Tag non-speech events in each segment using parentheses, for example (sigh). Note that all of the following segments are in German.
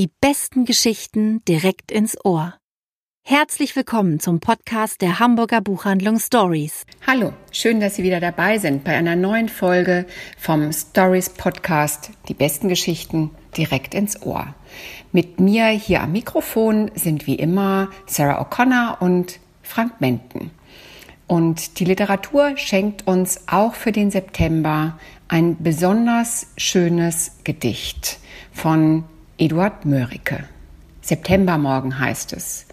Die besten Geschichten direkt ins Ohr. Herzlich willkommen zum Podcast der Hamburger Buchhandlung Stories. Hallo, schön, dass Sie wieder dabei sind bei einer neuen Folge vom Stories Podcast. Die besten Geschichten direkt ins Ohr. Mit mir hier am Mikrofon sind wie immer Sarah O'Connor und Frank Menten. Und die Literatur schenkt uns auch für den September ein besonders schönes Gedicht von Eduard Mörike. Septembermorgen heißt es.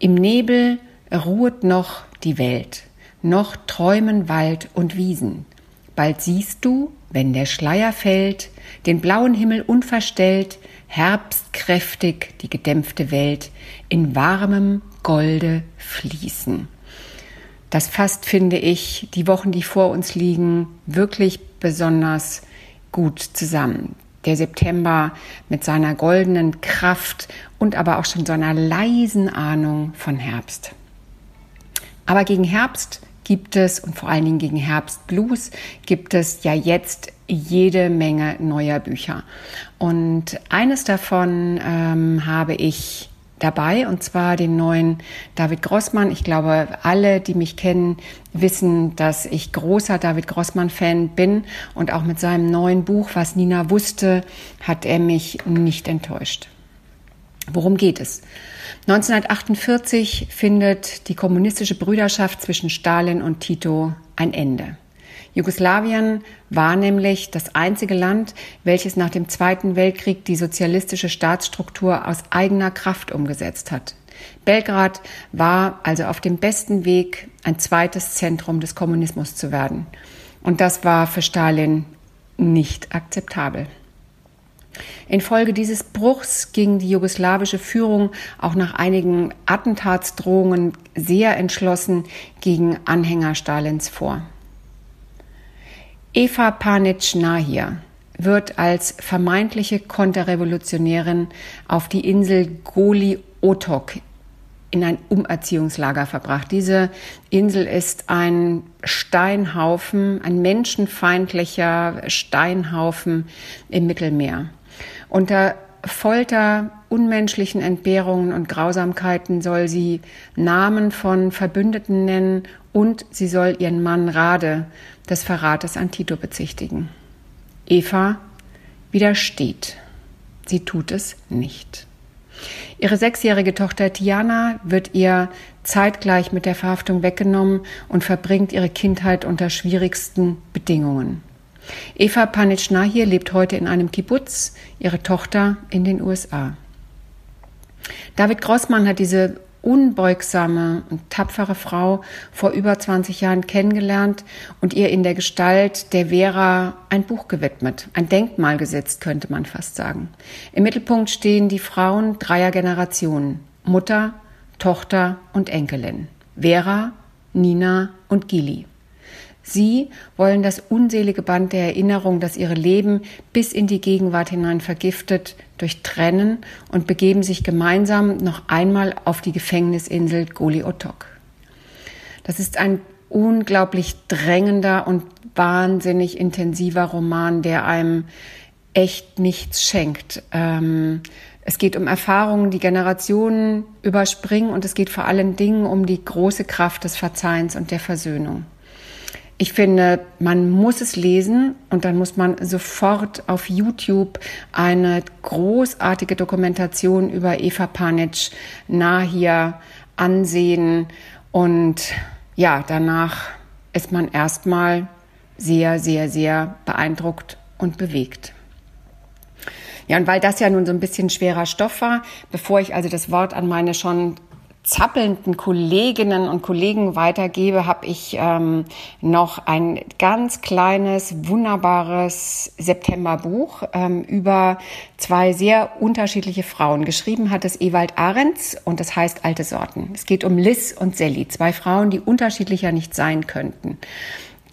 Im Nebel ruhet noch die Welt, noch träumen Wald und Wiesen. Bald siehst du, wenn der Schleier fällt, den blauen Himmel unverstellt, herbstkräftig die gedämpfte Welt in warmem Golde fließen. Das fasst, finde ich, die Wochen, die vor uns liegen, wirklich besonders gut zusammen. Der September mit seiner goldenen Kraft und aber auch schon so einer leisen Ahnung von Herbst. Aber gegen Herbst gibt es und vor allen Dingen gegen Herbst Blues gibt es ja jetzt jede Menge neuer Bücher. Und eines davon ähm, habe ich dabei und zwar den neuen David Grossmann. Ich glaube, alle, die mich kennen, wissen, dass ich großer David Grossmann-Fan bin und auch mit seinem neuen Buch, was Nina wusste, hat er mich nicht enttäuscht. Worum geht es? 1948 findet die kommunistische Brüderschaft zwischen Stalin und Tito ein Ende. Jugoslawien war nämlich das einzige Land, welches nach dem Zweiten Weltkrieg die sozialistische Staatsstruktur aus eigener Kraft umgesetzt hat. Belgrad war also auf dem besten Weg, ein zweites Zentrum des Kommunismus zu werden. Und das war für Stalin nicht akzeptabel. Infolge dieses Bruchs ging die jugoslawische Führung auch nach einigen Attentatsdrohungen sehr entschlossen gegen Anhänger Stalins vor. Eva Panic-Nahir wird als vermeintliche Konterrevolutionärin auf die Insel Goli Otok in ein Umerziehungslager verbracht. Diese Insel ist ein Steinhaufen, ein menschenfeindlicher Steinhaufen im Mittelmeer. Unter Folter, unmenschlichen Entbehrungen und Grausamkeiten soll sie Namen von Verbündeten nennen und sie soll ihren Mann Rade des Verrates an Tito bezichtigen. Eva widersteht. Sie tut es nicht. Ihre sechsjährige Tochter Tiana wird ihr zeitgleich mit der Verhaftung weggenommen und verbringt ihre Kindheit unter schwierigsten Bedingungen. Eva Panitschnahir lebt heute in einem Kibbutz, ihre Tochter in den USA. David Grossmann hat diese unbeugsame und tapfere Frau vor über 20 Jahren kennengelernt und ihr in der Gestalt der Vera ein Buch gewidmet, ein Denkmal gesetzt, könnte man fast sagen. Im Mittelpunkt stehen die Frauen dreier Generationen, Mutter, Tochter und Enkelin, Vera, Nina und Gili. Sie wollen das unselige Band der Erinnerung, das ihre Leben bis in die Gegenwart hinein vergiftet, durchtrennen und begeben sich gemeinsam noch einmal auf die Gefängnisinsel Goli Otok. Das ist ein unglaublich drängender und wahnsinnig intensiver Roman, der einem echt nichts schenkt. Ähm, es geht um Erfahrungen, die Generationen überspringen und es geht vor allen Dingen um die große Kraft des Verzeihens und der Versöhnung. Ich finde, man muss es lesen und dann muss man sofort auf YouTube eine großartige Dokumentation über Eva Panic Nahir ansehen und ja, danach ist man erstmal sehr, sehr, sehr beeindruckt und bewegt. Ja, und weil das ja nun so ein bisschen schwerer Stoff war, bevor ich also das Wort an meine schon zappelnden Kolleginnen und Kollegen weitergebe, habe ich ähm, noch ein ganz kleines, wunderbares Septemberbuch ähm, über zwei sehr unterschiedliche Frauen. Geschrieben hat es Ewald Ahrens und das heißt Alte Sorten. Es geht um Liz und Sally, zwei Frauen, die unterschiedlicher nicht sein könnten.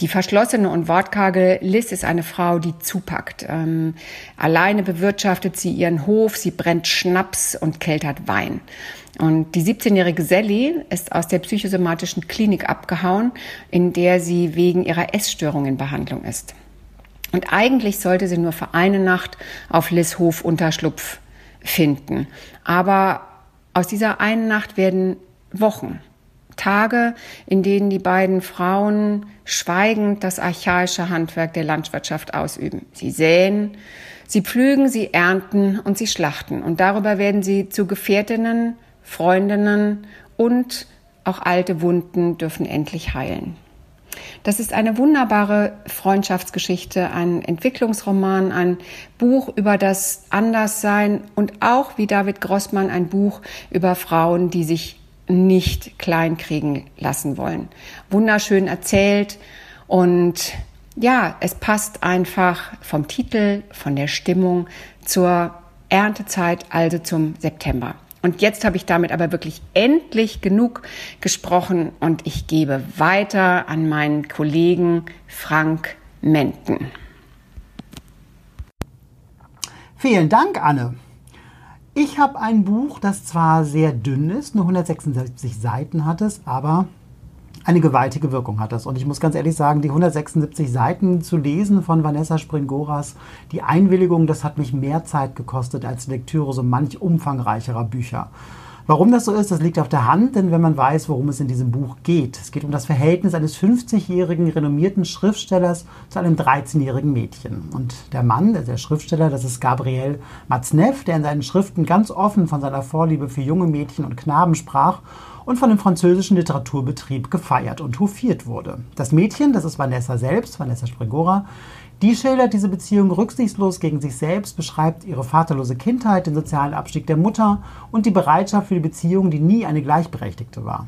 Die verschlossene und wortkarge Liz ist eine Frau, die zupackt. Ähm, alleine bewirtschaftet sie ihren Hof, sie brennt Schnaps und keltert Wein. Und die 17-jährige Sally ist aus der psychosomatischen Klinik abgehauen, in der sie wegen ihrer Essstörung in Behandlung ist. Und eigentlich sollte sie nur für eine Nacht auf Liz Hof Unterschlupf finden. Aber aus dieser einen Nacht werden Wochen, Tage, in denen die beiden Frauen schweigend das archaische Handwerk der Landwirtschaft ausüben. Sie säen, sie pflügen, sie ernten und sie schlachten. Und darüber werden sie zu Gefährtinnen, Freundinnen und auch alte Wunden dürfen endlich heilen. Das ist eine wunderbare Freundschaftsgeschichte, ein Entwicklungsroman, ein Buch über das Anderssein und auch wie David Grossmann ein Buch über Frauen, die sich nicht kleinkriegen lassen wollen. Wunderschön erzählt und ja, es passt einfach vom Titel, von der Stimmung zur Erntezeit, also zum September. Und jetzt habe ich damit aber wirklich endlich genug gesprochen und ich gebe weiter an meinen Kollegen Frank Menten. Vielen Dank, Anne. Ich habe ein Buch, das zwar sehr dünn ist, nur 176 Seiten hat es, aber eine gewaltige Wirkung hat das. Und ich muss ganz ehrlich sagen, die 176 Seiten zu lesen von Vanessa Springoras, die Einwilligung, das hat mich mehr Zeit gekostet als Lektüre so manch umfangreicherer Bücher. Warum das so ist, das liegt auf der Hand, denn wenn man weiß, worum es in diesem Buch geht. Es geht um das Verhältnis eines 50-jährigen renommierten Schriftstellers zu einem 13-jährigen Mädchen. Und der Mann, der Schriftsteller, das ist Gabriel Matzneff, der in seinen Schriften ganz offen von seiner Vorliebe für junge Mädchen und Knaben sprach und von dem französischen Literaturbetrieb gefeiert und hofiert wurde. Das Mädchen, das ist Vanessa selbst, Vanessa Springora, die schildert diese Beziehung rücksichtslos gegen sich selbst, beschreibt ihre vaterlose Kindheit, den sozialen Abstieg der Mutter und die Bereitschaft für die Beziehung, die nie eine gleichberechtigte war.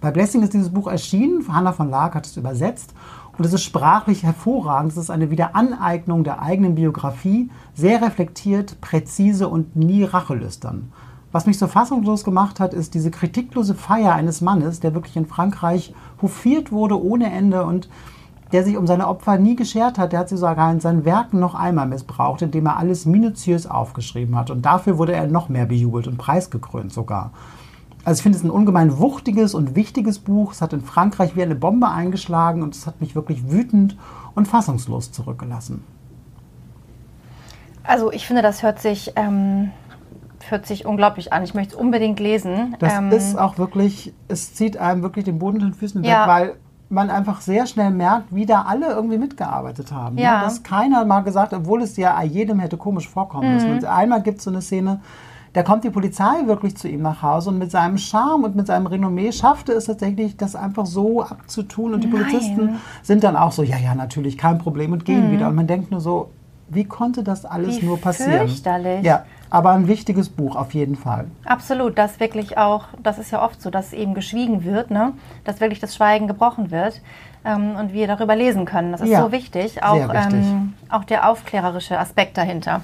Bei Blessing ist dieses Buch erschienen, Hanna von Laak hat es übersetzt und es ist sprachlich hervorragend. Es ist eine Wiederaneignung der eigenen Biografie, sehr reflektiert, präzise und nie rachelüstern. Was mich so fassungslos gemacht hat, ist diese kritiklose Feier eines Mannes, der wirklich in Frankreich hofiert wurde ohne Ende und der sich um seine Opfer nie geschert hat. Der hat sie sogar in seinen Werken noch einmal missbraucht, indem er alles minutiös aufgeschrieben hat. Und dafür wurde er noch mehr bejubelt und preisgekrönt sogar. Also ich finde es ein ungemein wuchtiges und wichtiges Buch. Es hat in Frankreich wie eine Bombe eingeschlagen und es hat mich wirklich wütend und fassungslos zurückgelassen. Also ich finde, das hört sich ähm, hört sich unglaublich an. Ich möchte es unbedingt lesen. Das ähm, ist auch wirklich, es zieht einem wirklich den Boden unter den Füßen ja. weg, weil man einfach sehr schnell merkt, wie da alle irgendwie mitgearbeitet haben. Ne? Ja. Ne? Dass keiner mal gesagt, obwohl es ja jedem hätte komisch vorkommen mhm. müssen. Und einmal gibt es so eine Szene, da kommt die Polizei wirklich zu ihm nach Hause und mit seinem Charme und mit seinem Renommee schaffte es tatsächlich, das einfach so abzutun. Und die Nein. Polizisten sind dann auch so, ja, ja, natürlich, kein Problem und gehen mhm. wieder. Und man denkt nur so, wie konnte das alles wie nur passieren? Fürchterlich. Ja, aber ein wichtiges Buch auf jeden Fall. Absolut, das wirklich auch, das ist ja oft so, dass eben geschwiegen wird, ne? dass wirklich das Schweigen gebrochen wird ähm, und wir darüber lesen können. Das ist ja, so wichtig, auch, wichtig. Ähm, auch der aufklärerische Aspekt dahinter.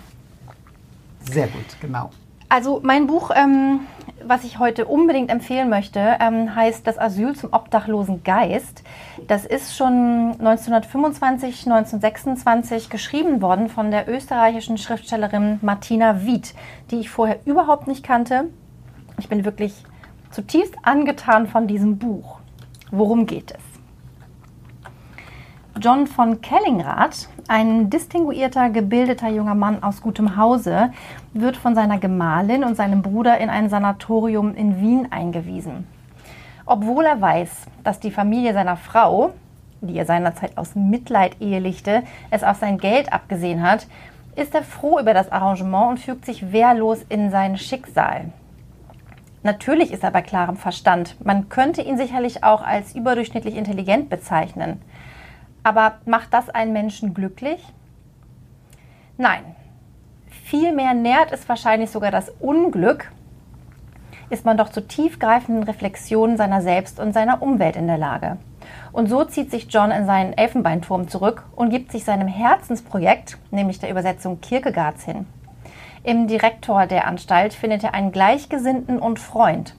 Sehr gut, genau. Also mein Buch, ähm, was ich heute unbedingt empfehlen möchte, ähm, heißt Das Asyl zum obdachlosen Geist. Das ist schon 1925, 1926 geschrieben worden von der österreichischen Schriftstellerin Martina Wied, die ich vorher überhaupt nicht kannte. Ich bin wirklich zutiefst angetan von diesem Buch. Worum geht es? John von Kellingrath, ein distinguierter, gebildeter junger Mann aus gutem Hause, wird von seiner Gemahlin und seinem Bruder in ein Sanatorium in Wien eingewiesen. Obwohl er weiß, dass die Familie seiner Frau, die er seinerzeit aus Mitleid ehelichte, es auf sein Geld abgesehen hat, ist er froh über das Arrangement und fügt sich wehrlos in sein Schicksal. Natürlich ist er bei klarem Verstand. Man könnte ihn sicherlich auch als überdurchschnittlich intelligent bezeichnen. Aber macht das einen Menschen glücklich? Nein. Vielmehr nährt es wahrscheinlich sogar das Unglück, ist man doch zu tiefgreifenden Reflexionen seiner selbst und seiner Umwelt in der Lage. Und so zieht sich John in seinen Elfenbeinturm zurück und gibt sich seinem Herzensprojekt, nämlich der Übersetzung Kierkegaards hin. Im Direktor der Anstalt findet er einen Gleichgesinnten und Freund,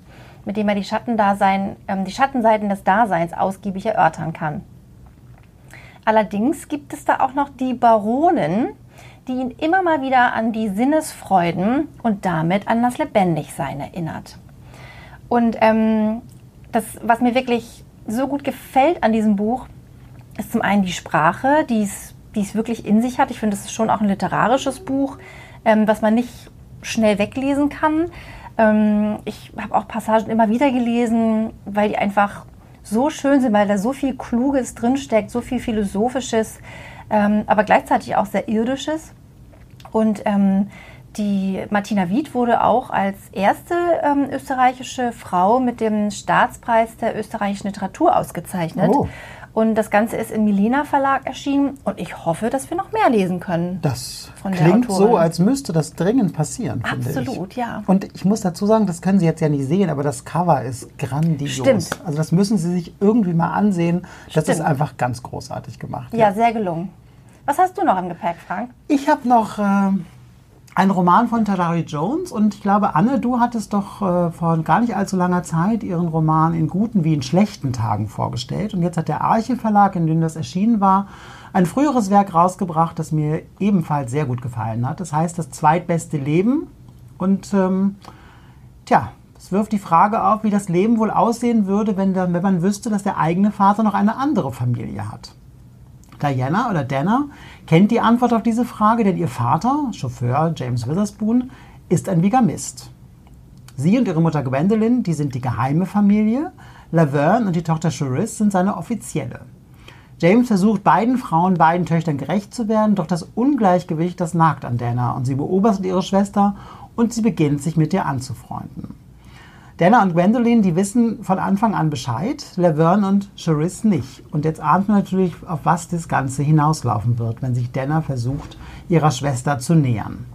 mit dem er die, Schattendasein, äh, die Schattenseiten des Daseins ausgiebig erörtern kann. Allerdings gibt es da auch noch die Baronin, die ihn immer mal wieder an die Sinnesfreuden und damit an das Lebendigsein erinnert. Und ähm, das, was mir wirklich so gut gefällt an diesem Buch, ist zum einen die Sprache, die es, die es wirklich in sich hat. Ich finde, es ist schon auch ein literarisches Buch, ähm, was man nicht schnell weglesen kann. Ähm, ich habe auch Passagen immer wieder gelesen, weil die einfach so schön sind, weil da so viel Kluges drinsteckt, so viel Philosophisches, ähm, aber gleichzeitig auch sehr Irdisches. Und ähm, die Martina Wied wurde auch als erste ähm, österreichische Frau mit dem Staatspreis der österreichischen Literatur ausgezeichnet. Oh. Und das Ganze ist im Milena Verlag erschienen und ich hoffe, dass wir noch mehr lesen können. Das klingt so, als müsste das dringend passieren. Absolut, ja. Und ich muss dazu sagen, das können Sie jetzt ja nicht sehen, aber das Cover ist grandios. Stimmt. Also das müssen Sie sich irgendwie mal ansehen. Das Stimmt. ist einfach ganz großartig gemacht. Ja, ja, sehr gelungen. Was hast du noch im Gepäck, Frank? Ich habe noch äh, ein Roman von Tadari Jones und ich glaube, Anne, du hattest doch äh, vor gar nicht allzu langer Zeit ihren Roman in guten wie in schlechten Tagen vorgestellt. Und jetzt hat der Arche Verlag, in dem das erschienen war, ein früheres Werk rausgebracht, das mir ebenfalls sehr gut gefallen hat. Das heißt Das zweitbeste Leben. Und ähm, tja, es wirft die Frage auf, wie das Leben wohl aussehen würde, wenn, der, wenn man wüsste, dass der eigene Vater noch eine andere Familie hat. Diana oder Dana kennt die Antwort auf diese Frage, denn ihr Vater, Chauffeur James Witherspoon, ist ein Bigamist. Sie und ihre Mutter Gwendolyn, die sind die geheime Familie. Laverne und die Tochter Charisse sind seine offizielle. James versucht beiden Frauen, beiden Töchtern gerecht zu werden, doch das Ungleichgewicht, das nagt an Dana und sie beobachtet ihre Schwester und sie beginnt sich mit ihr anzufreunden. Dana und Gwendolyn, die wissen von Anfang an Bescheid, Laverne und Charisse nicht. Und jetzt ahnt man natürlich, auf was das Ganze hinauslaufen wird, wenn sich Dana versucht, ihrer Schwester zu nähern.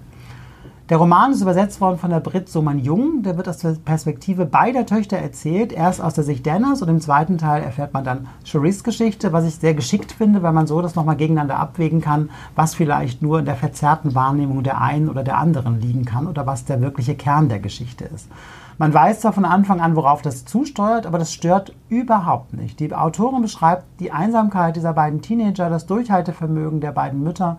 Der Roman ist übersetzt worden von der Brit Soman Jung. Der wird aus der Perspektive beider Töchter erzählt. Erst aus der Sicht Dennas und im zweiten Teil erfährt man dann Cherise Geschichte, was ich sehr geschickt finde, weil man so das nochmal gegeneinander abwägen kann, was vielleicht nur in der verzerrten Wahrnehmung der einen oder der anderen liegen kann oder was der wirkliche Kern der Geschichte ist. Man weiß zwar von Anfang an, worauf das zusteuert, aber das stört überhaupt nicht. Die Autorin beschreibt die Einsamkeit dieser beiden Teenager, das Durchhaltevermögen der beiden Mütter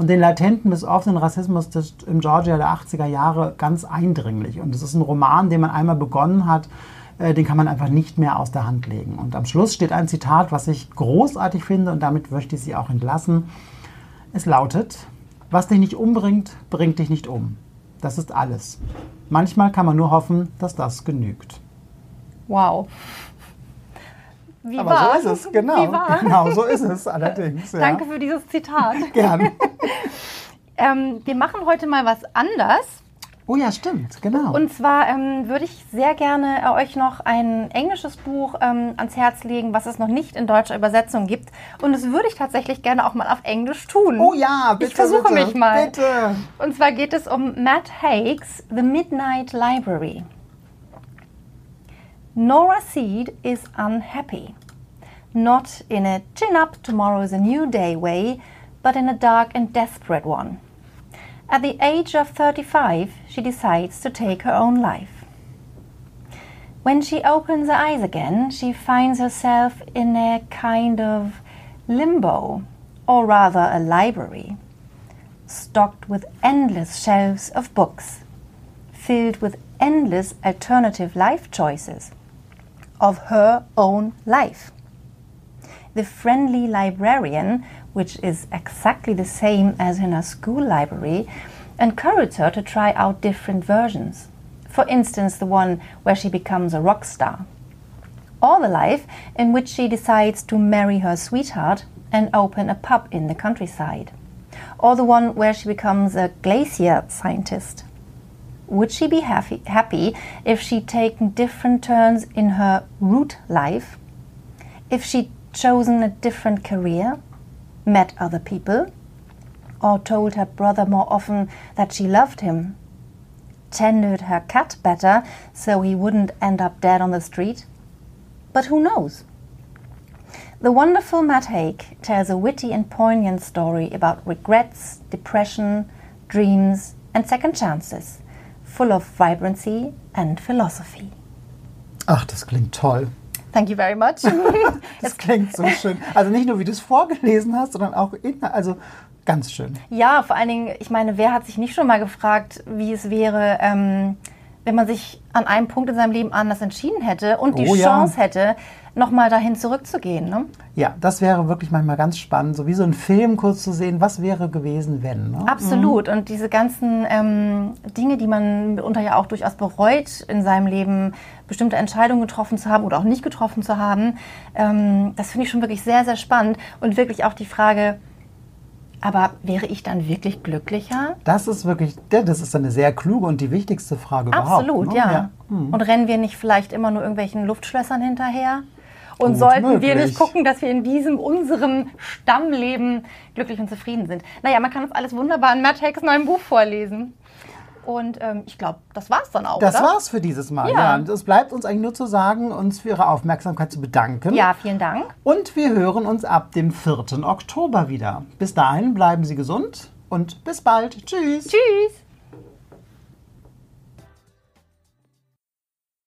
und den latenten bis offenen Rassismus des, im Georgia der 80er Jahre ganz eindringlich. Und es ist ein Roman, den man einmal begonnen hat, äh, den kann man einfach nicht mehr aus der Hand legen. Und am Schluss steht ein Zitat, was ich großartig finde und damit möchte ich Sie auch entlassen. Es lautet, was dich nicht umbringt, bringt dich nicht um. Das ist alles. Manchmal kann man nur hoffen, dass das genügt. Wow. Wie Aber war? so ist es, genau. (laughs) Genau, so ist es allerdings. Ja. Danke für dieses Zitat. (laughs) Gerne. (laughs) ähm, wir machen heute mal was anders. Oh ja, stimmt, genau. Und zwar ähm, würde ich sehr gerne euch noch ein englisches Buch ähm, ans Herz legen, was es noch nicht in deutscher Übersetzung gibt. Und das würde ich tatsächlich gerne auch mal auf Englisch tun. Oh ja, bitte. Ich versuche bitte, mich mal. Bitte. Und zwar geht es um Matt Haig's The Midnight Library. Nora Seed is unhappy. Not in a chin up, tomorrow's a new day way, but in a dark and desperate one. At the age of 35, she decides to take her own life. When she opens her eyes again, she finds herself in a kind of limbo, or rather a library, stocked with endless shelves of books, filled with endless alternative life choices of her own life. The friendly librarian which is exactly the same as in a school library, encouraged her to try out different versions. For instance, the one where she becomes a rock star. Or the life in which she decides to marry her sweetheart and open a pub in the countryside. Or the one where she becomes a glacier scientist. Would she be happy, happy if she'd taken different turns in her root life? If she'd chosen a different career? met other people, or told her brother more often that she loved him, tended her cat better so he wouldn't end up dead on the street. But who knows? The wonderful Matt Haig tells a witty and poignant story about regrets, depression, dreams, and second chances, full of vibrancy and philosophy. Ach, das klingt toll. Thank you very much. (laughs) das (laughs) klingt so schön. Also nicht nur, wie du es vorgelesen hast, sondern auch in, also ganz schön. Ja, vor allen Dingen, ich meine, wer hat sich nicht schon mal gefragt, wie es wäre, ähm, wenn man sich an einem Punkt in seinem Leben anders entschieden hätte und die oh, Chance ja. hätte, nochmal dahin zurückzugehen. Ne? Ja, das wäre wirklich manchmal ganz spannend, so wie so ein Film kurz zu sehen, was wäre gewesen, wenn. Ne? Absolut. Und diese ganzen ähm, Dinge, die man mitunter ja auch durchaus bereut in seinem Leben, bestimmte Entscheidungen getroffen zu haben oder auch nicht getroffen zu haben, ähm, das finde ich schon wirklich sehr, sehr spannend. Und wirklich auch die Frage, aber wäre ich dann wirklich glücklicher? Das ist wirklich, das ist eine sehr kluge und die wichtigste Frage Absolut, überhaupt. Absolut, ja. ja. Hm. Und rennen wir nicht vielleicht immer nur irgendwelchen Luftschlössern hinterher? Und Gut sollten möglich. wir nicht gucken, dass wir in diesem, unserem Stammleben glücklich und zufrieden sind? Naja, man kann das alles wunderbar in Matt Hacks neuem Buch vorlesen. Und ähm, ich glaube, das war's dann auch. Das oder? war's für dieses Mal. Ja. ja. Es bleibt uns eigentlich nur zu sagen, uns für Ihre Aufmerksamkeit zu bedanken. Ja, vielen Dank. Und wir hören uns ab dem 4. Oktober wieder. Bis dahin bleiben Sie gesund und bis bald. Tschüss. Tschüss.